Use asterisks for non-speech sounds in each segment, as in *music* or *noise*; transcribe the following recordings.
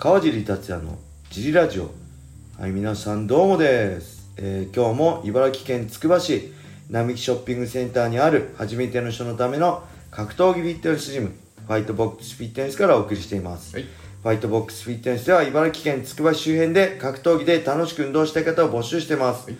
川尻達也のジリラジオ。はい皆さんどうもです、えー今日も茨城県つくば市並木ショッピングセンターにある初めての人のための格闘技フィットネスジムファイトボックスフィットネスからお送りしています、はい。ファイトボックスフィットネスでは茨城県つくば市周辺で格闘技で楽しく運動したい方を募集してます、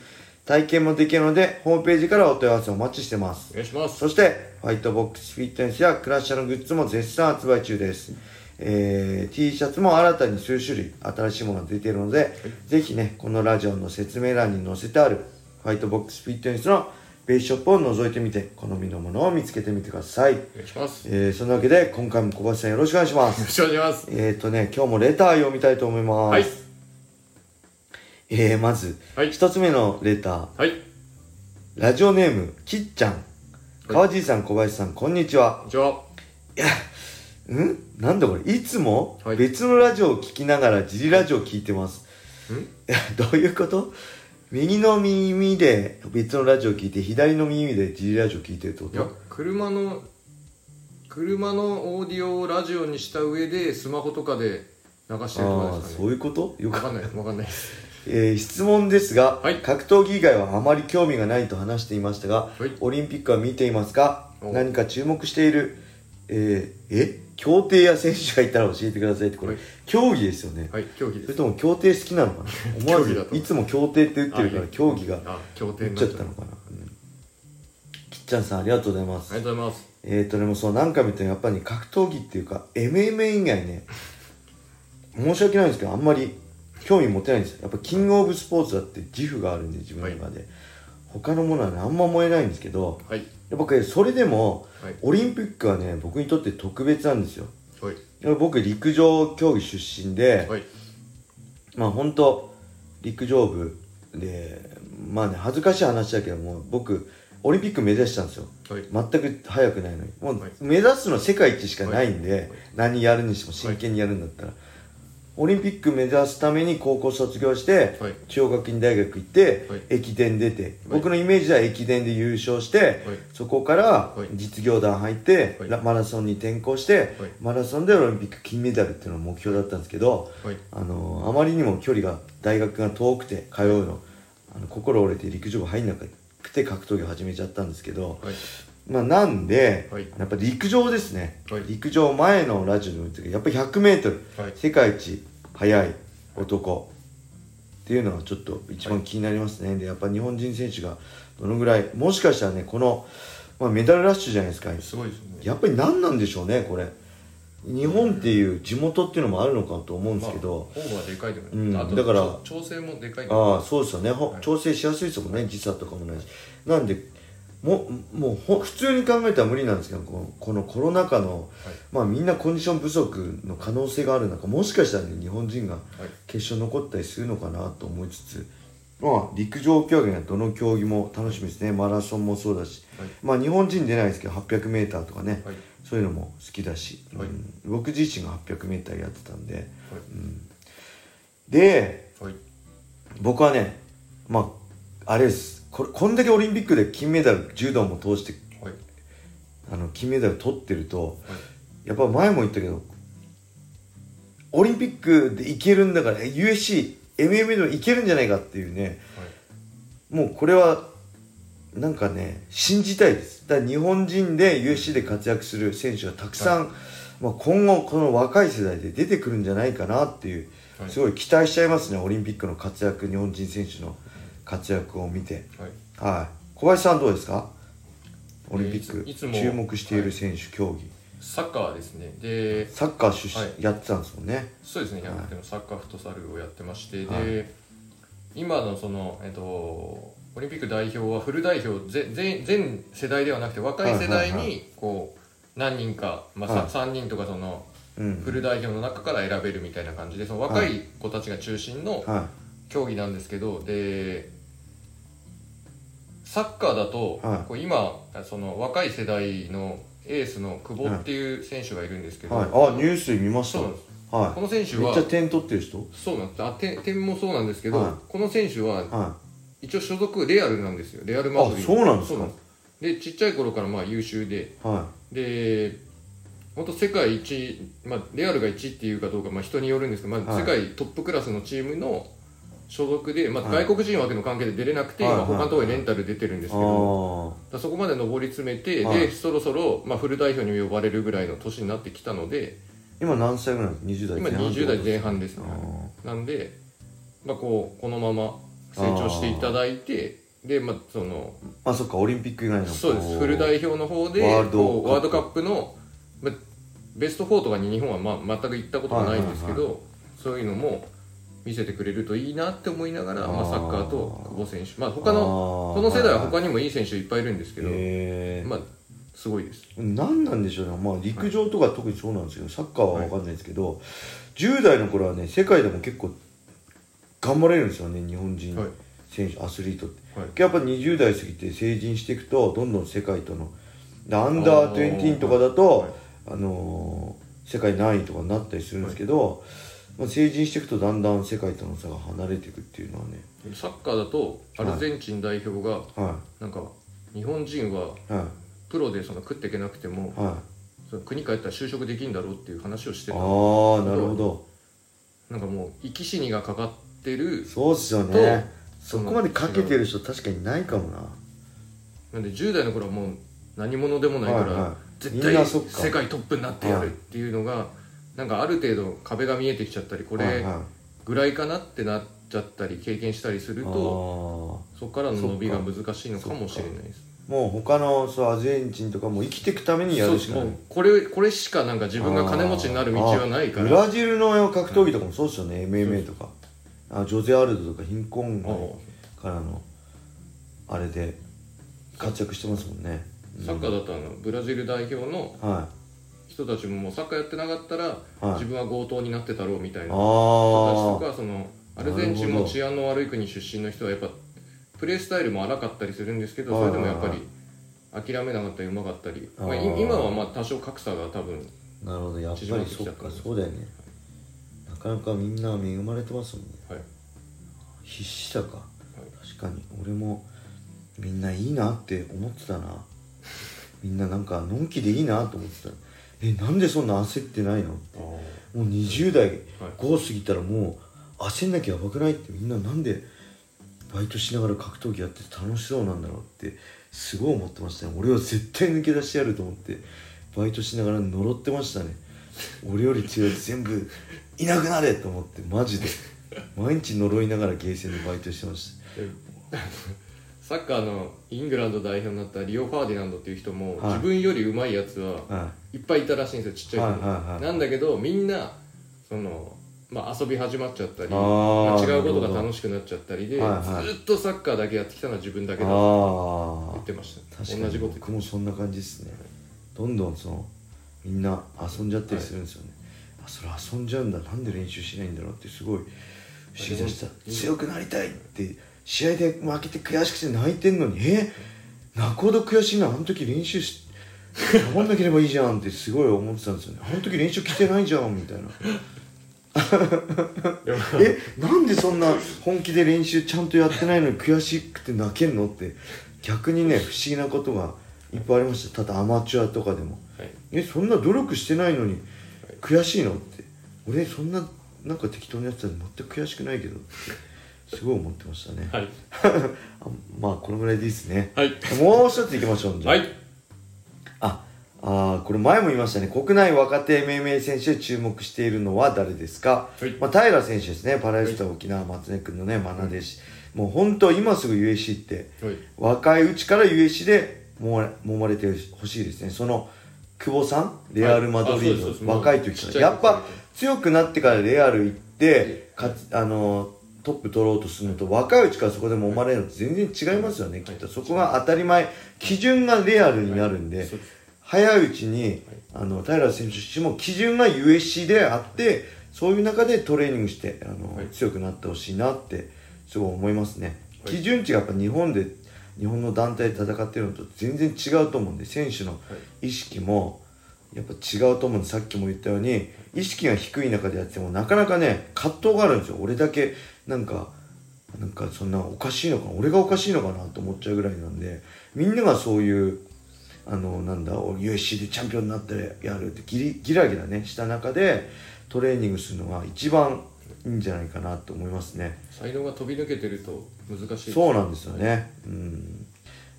体験もできるのでホームページからお問い合わせをお待ちしてます。お願い。しますそして、ファイトボックスフィットネスやクラッシャーのグッズも絶賛発売中です。えー、T シャツも新たに数種類新しいものが出ているので、ぜひね、このラジオの説明欄に載せてあるファイトボックスフィットネスのベースショップを覗いてみて、好みのものを見つけてみてください。お願いしますよえー、そんなわけで、今回も小林さんよろしくお願いします。ろしくお願いしますえーとね、今日もレター読みたいと思います。はいえー、まず、はい一つ目のレター。はいラジオネーム、きっちゃん。川尻さん、小林さん、こんにちはこん。にちはん？なんだこれ？いつもはい。別のラジオを聞きながらジリラジオを聞いてます。*laughs* どういうこと？右の耳で別のラジオを聞いて、左の耳でジリラジオを聞いてるってこいやと車の車のオーディオをラジオにした上でスマホとかで流してるとああー、ですかね。そういうこと？よくわかんない。*laughs* わかんないです。えー質問ですが、はい。格闘技以外はあまり興味がないと話していましたが、はい。オリンピックは見ていますか？お。何か注目している、えーえ？競艇や選手がいたら教えてくださいってこれ、はい。競技ですよね。はい競技それですとも競艇好きなのかな？*laughs* 思わずいつも競艇って言ってるからあ競技があ競っちゃったのかな、うん。きっちゃんさんありがとうございます、ありがとうございます。えーとでもそう何回も言ったようにやっぱり格闘技っていうか MMA 以外ね申し訳ないんですけどあんまり興味持てないんですよ。やっぱキングオブスポーツだって自負があるんで自分の中で、他のものはねあんま燃えないんですけどはいやっぱりそれでもはい。オリンピックはね僕にとって特別なんですよ。はい。僕陸上競技出身で、はい。まあ本当陸上部でまあね恥ずかしい話だけども僕オリンピック目指したんですよ。はい。全く速くないのに。もうはい。目指すの世界一しかないんで、はい。何やるにしても真剣にやるんだったら、オリンピック目指すために高校卒業して、はい。中央学院大学行って、はい。駅伝出て、僕のイメージでは駅伝で優勝して、はい。そこからはい。実業団入って、マラソンに転向して、はい。マラソンでオリンピック金メダルっていうのが目標だったんですけど、はい。あのあまりにも距離が大学が遠くて通うのあの心折れて陸上部入んなくて格闘技を始めちゃったんですけど、はいまあなんで、はい。やっぱ陸上ですね、はい。陸上前のラジオでも言ったけどやっぱり 100m、はい。世界一速い男。っていうのはちょっと一番気になりますね、でやっぱ日本人選手がどのぐらいもしかしたらねこの、まあ、メダルラッシュじゃないですか。すごいですね。やっぱり何なんでしょうねこれ。日本っていう地元っていうのもあるのかと思うんですけど、まあ、方がでかいでもうんだから調調整もでかいああそうですよね、調整しやすいですもんね。時差とかもないし。なんでももうほ普通に考えたら無理なんですけどこのこのコロナ禍の、まあみんなコンディション不足の可能性がある中もしかしたらね日本人がはい。決勝残ったりするのかなと思いつつまあ陸上競技はどの競技も楽しみですね。マラソンもそうだし、はい。まあ日本人出ないですけど 800m とかね、はい。そういうのも好きだし、はい。うん僕自身が 800m やってたんで、うん。ではい。僕はねまああれですこれこんだけオリンピックで金メダル柔道も通してはい。あの金メダル取ってるとはい。やっぱ前も言ったけどオリンピックでいけるんだから USC MMA でもいけるんじゃないかっていうねもうこれはなんかね信じたいです。だから日本人で USC で活躍する選手がたくさん、まあ、今後この若い世代で出てくるんじゃないかなっていうはい。すごい期待しちゃいますねオリンピックの活躍日本人選手の活躍を見て。はい。はい。小林さんどうですか？オリンピック。いつも注目している選手、競技。サッカーですね。でサッカー出身、はい。やってたんですもんね。そうですね。はい。100でもサッカーフットサルをやってまして、はい。で今のその、えっと、オリンピック代表はフル代表ぜ全全世代ではなくて若い世代はいはいはにこう何人か、まあはい。さ3人とかそのうんフル代表の中から選べるみたいな感じでその若い子たちが中心のは競技なんですけどでサッカーだと、はい。こう今その若い世代のエースの久保っていう選手がいるんですけい、ど、はい、あニュースで見ました。はこの選手はいめっちゃ点取ってる人？そうなんです。あ点点もそうなんですけど、はい。この選手はは一応所属レアルなんですよ。レアルマドリード。あそうなんですか？でちっちゃい頃からまあ優秀で。い。はで本当世界一、まあ、レアルが1っていうかどうか、まあ、人によるんですけど、まあ、はい。世界トップクラスのチームの所属で、まあ、はい。外国人枠の関係で出れなくて、はい今他のところにレンタル出てるんですけど、そこまで上り詰めて、はい。でそろそろ、まあ、フル代表にも呼ばれるぐらいの年になってきたのでー今何歳ぐらい20代今20代前半ですね。あなんで、まあ、こうこのまま成長していただいてで、まあ、そのー。あそっかオリンピック以外のそうです。フル代表の方でワールドこうワールドカップの、まあ、ベスト4とかに日本は、まあ、全く行ったことがないんですけど、そういうのも見せてくれるといいなって思いながらまあ、サッカーと久保選手、まあ、他のここの世代は他にもいい選手いっぱいいるんですけど、えー。まあすごいです。何なんでしょうね、まあ、陸上とか特にそうなんですけど、サッカーは分かんないですけど、10代の頃はね世界でも結構頑張れるんですよね日本人はい。選手、アスリートって。はい。やっぱ20代過ぎて成人していくとどんどん世界とのでアンダー20とかだとはい。あのー世界何位とかになったりするんですけど、まあ、成人していくとだんだん世界との差が離れていくっていうのはね。サッカーだとアルゼンチン代表がはなんか日本人はプロでその食っていけなくてもはい。その国帰ったら就職できるんだろうっていう話をしてあた。あなるほど。なんかもう生き死にがかかってるそうっすよとねそこまでかけてる人確かにないかもな。なんで10代の頃はもう何者でもないから、はいはい。絶対世界トップになってやるっていうのが、なんかある程度壁が見えてきちゃったりこれぐらいかなってなっちゃったり経験したりするとそこからの伸びが難しいのかもしれないです。もう他のそうアルゼンチンとかも生きていくためにやるしかない。これこれしかなんか自分が金持ちになる道はないかあー。ブらラジルの格闘技とかもそうですよね。MMA とか。あジョゼ・アルドとか貧困からのあれで活躍してますもんね。サッカーだとあのブラジル代表のは人たちももうサッカーやってなかったら、はい。自分は強盗になってたろうみたいいな。人たちとあかそのアルゼンチンも治安の悪い国出身の人はやっぱプレースタイルも荒かったりするんですけど、はいそれでもやっぱはいり諦めなかったりうまかったり、まあ、あーい今はまあ多少格差が多分あなるほど。やっぱりそっか。そうだよね。なかなかみんな恵まれてますもんね。はい。必死だか、確かに。俺もみんないいなって思ってたな。みんななんかのんきでいいなと思ってたえなんでそんな焦ってないの？もう20代5過ぎたらもう焦んなきゃやばくない？ってみんななんでバイトしながら格闘技やってて楽しそうなんだろう？ってすごい思ってましたね。俺は絶対抜け出してやると思ってバイトしながら呪ってましたね。俺より強い全部いなくなれと思ってマジで。毎日呪いながらゲーセンでバイトしてましで *laughs* サッカーのイングランド代表になったリオ・ファーディナンドっていう人も、はい。自分より上手いやつはい。っぱいいたらしいんですよちっちゃい頃、はいはいはい。なんだけどみんなその、まあ、遊び始まっちゃったりあーまあ違うことが楽しくなっちゃったりで、はいはい。ずっとサッカーだけやってきたのは自分だけだってああ言ってました。確かに。同じこと言って僕もそんな感じですね。どんどんそのみんな遊んじゃったりするんですよね、あそれ遊んじゃうんだ。なんで練習しないんだろうってすごい不思議でしたはい強くなりたいって試合で負けて悔しくて泣いてんのにえ？泣くほど悔しいなあの時練習し頑張んなければいいじゃんってすごい思ってたんですよね。あの時練習来てないじゃんみたいな。え？なんでそんな本気で練習ちゃんとやってないのに悔しくて泣けんのって逆にね不思議なことがいっぱいありました。ただアマチュアとかでも。はい。え？そんな努力してないのに悔しいのって。俺そんななんか適当にやってたら全く悔しくないけどってすごい思ってましたね、はい。*laughs* あまあこのぐらいでいいですね。はい。もう一ついきましょうはい。ああーこれ前も言いましたね。国内若手命名選手で注目しているのは誰ですか、はい。まあ、平選手ですね。パラリスタ沖縄松根君のね愛弟子、もう本当今すぐ USC ってはい。若いうちから USC でもま揉まれてほしいですね。その久保さん？レアル・マドリード、はい若い時から。やっぱ時強くなってからレアル行ってかつあのトップ取ろうとするのと若いうちからそこで揉まれるのって全然違いますよね、きっと。そこが当たり前基準がレアルになるんで、早いうちに、あの平選手自身も基準が USC であってそういう中でトレーニングしてあの、はい。強くなってほしいなってすごい思いますね、はい。基準値がやっぱ日本で日本の団体で戦ってるのと全然違うと思うんで選手の意識もやっぱ違うと思うんでさっきも言ったように意識が低い中でやってもなかなかね葛藤があるんですよ。俺だけなんかなんかそんなおかしいのかな。俺がおかしいのかなと思っちゃうぐらいなんでみんながそういうあのなんだ USC でチャンピオンになってやるってギリギラギラねした中でトレーニングするのが一番いいんじゃないかなと思いますね。才能が飛び抜けてると難しいそうなんですよね。うん。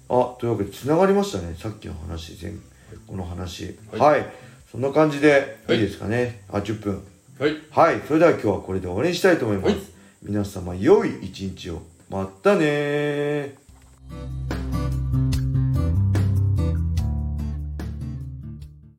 あというわけでつながりましたねさっきの話。前この話。はい。はい、そんな感じでいはい。いですかね、あ10分。はい。はい。それでは今日はこれで終わりにしたいと思います、はい。皆様良い一日を。またねー